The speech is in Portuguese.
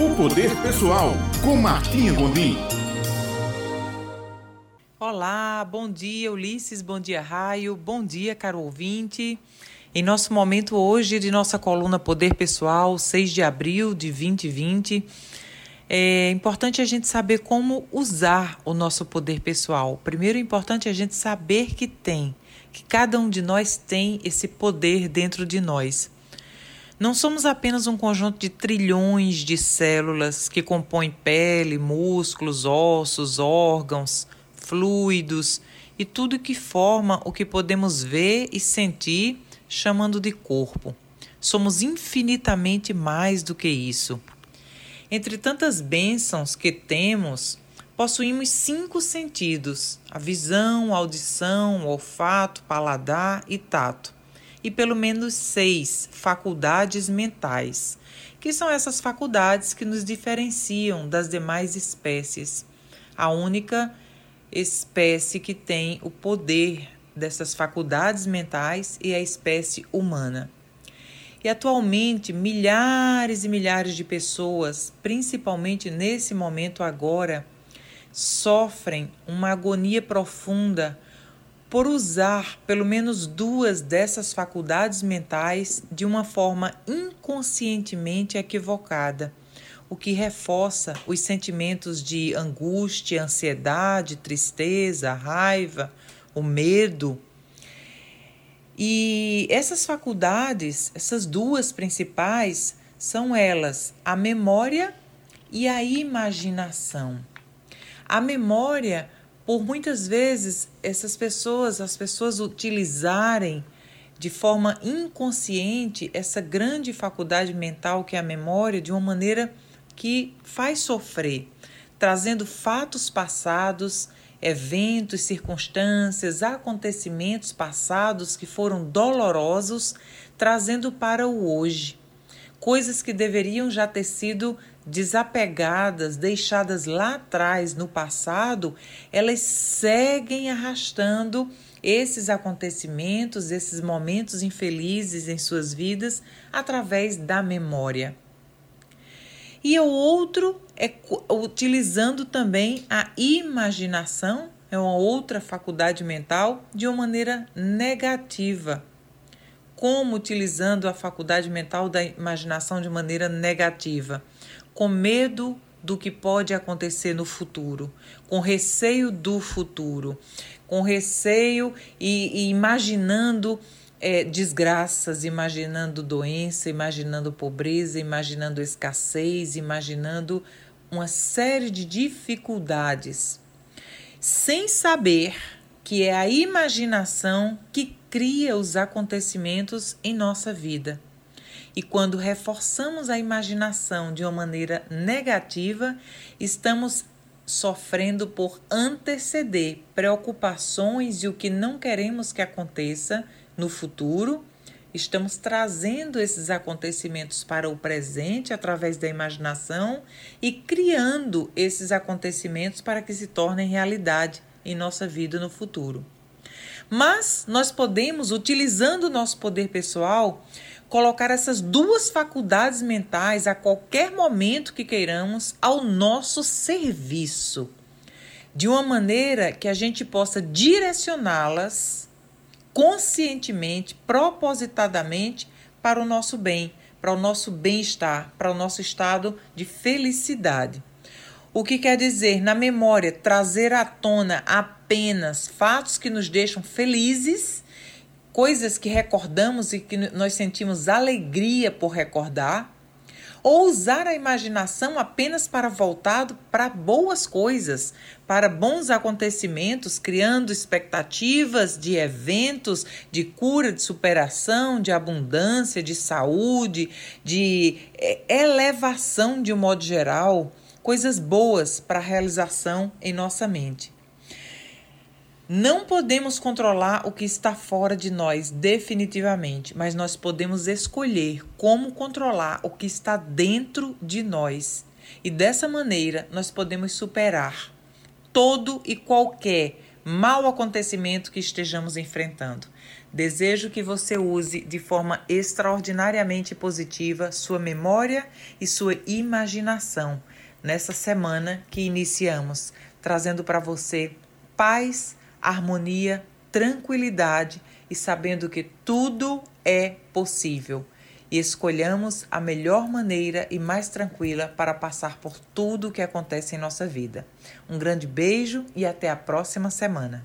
O Poder Pessoal, com Martinha Gondim. Olá, bom dia Ulisses, bom dia Raio, bom dia caro ouvinte. Em nosso momento hoje de nossa coluna Poder Pessoal, 6 de abril de 2020, é importante a gente saber como usar o nosso poder pessoal. Primeiro é importante a gente saber que tem, que cada um de nós tem esse poder dentro de nós. Não somos apenas um conjunto de trilhões de células que compõem pele, músculos, ossos, órgãos, fluidos e tudo que forma o que podemos ver e sentir, chamando de corpo. Somos infinitamente mais do que isso. Entre tantas bênçãos que temos, possuímos cinco sentidos: a visão, a audição, o olfato, paladar e tato e pelo menos seis faculdades mentais, que são essas faculdades que nos diferenciam das demais espécies. A única espécie que tem o poder dessas faculdades mentais é a espécie humana. E atualmente, milhares e milhares de pessoas, principalmente nesse momento agora, sofrem uma agonia profunda por usar pelo menos duas dessas faculdades mentais de uma forma inconscientemente equivocada, o que reforça os sentimentos de angústia, ansiedade, tristeza, raiva, o medo. E essas faculdades, essas duas principais, são elas a memória e a imaginação. A memória por muitas vezes essas pessoas, as pessoas utilizarem de forma inconsciente essa grande faculdade mental que é a memória de uma maneira que faz sofrer, trazendo fatos passados, eventos, circunstâncias, acontecimentos passados que foram dolorosos, trazendo para o hoje. Coisas que deveriam já ter sido desapegadas, deixadas lá atrás no passado, elas seguem arrastando esses acontecimentos, esses momentos infelizes em suas vidas através da memória. E o outro é utilizando também a imaginação, é uma outra faculdade mental, de uma maneira negativa. Como utilizando a faculdade mental da imaginação de maneira negativa? Com medo do que pode acontecer no futuro, com receio do futuro, com receio e, e imaginando é, desgraças, imaginando doença, imaginando pobreza, imaginando escassez, imaginando uma série de dificuldades, sem saber que é a imaginação que cria os acontecimentos em nossa vida. E quando reforçamos a imaginação de uma maneira negativa, estamos sofrendo por anteceder preocupações e o que não queremos que aconteça no futuro. Estamos trazendo esses acontecimentos para o presente através da imaginação e criando esses acontecimentos para que se tornem realidade em nossa vida no futuro. Mas nós podemos, utilizando o nosso poder pessoal, colocar essas duas faculdades mentais a qualquer momento que queiramos ao nosso serviço, de uma maneira que a gente possa direcioná-las conscientemente, propositadamente para o nosso bem, para o nosso bem-estar, para o nosso estado de felicidade. O que quer dizer, na memória, trazer à tona apenas fatos que nos deixam felizes coisas que recordamos e que nós sentimos alegria por recordar, ou usar a imaginação apenas para voltado para boas coisas, para bons acontecimentos, criando expectativas de eventos de cura, de superação, de abundância, de saúde, de é, elevação de um modo geral, coisas boas para realização em nossa mente. Não podemos controlar o que está fora de nós definitivamente, mas nós podemos escolher como controlar o que está dentro de nós. E dessa maneira nós podemos superar todo e qualquer mau acontecimento que estejamos enfrentando. Desejo que você use de forma extraordinariamente positiva sua memória e sua imaginação nessa semana que iniciamos, trazendo para você paz, harmonia, tranquilidade e sabendo que tudo é possível. E escolhamos a melhor maneira e mais tranquila para passar por tudo o que acontece em nossa vida. Um grande beijo e até a próxima semana.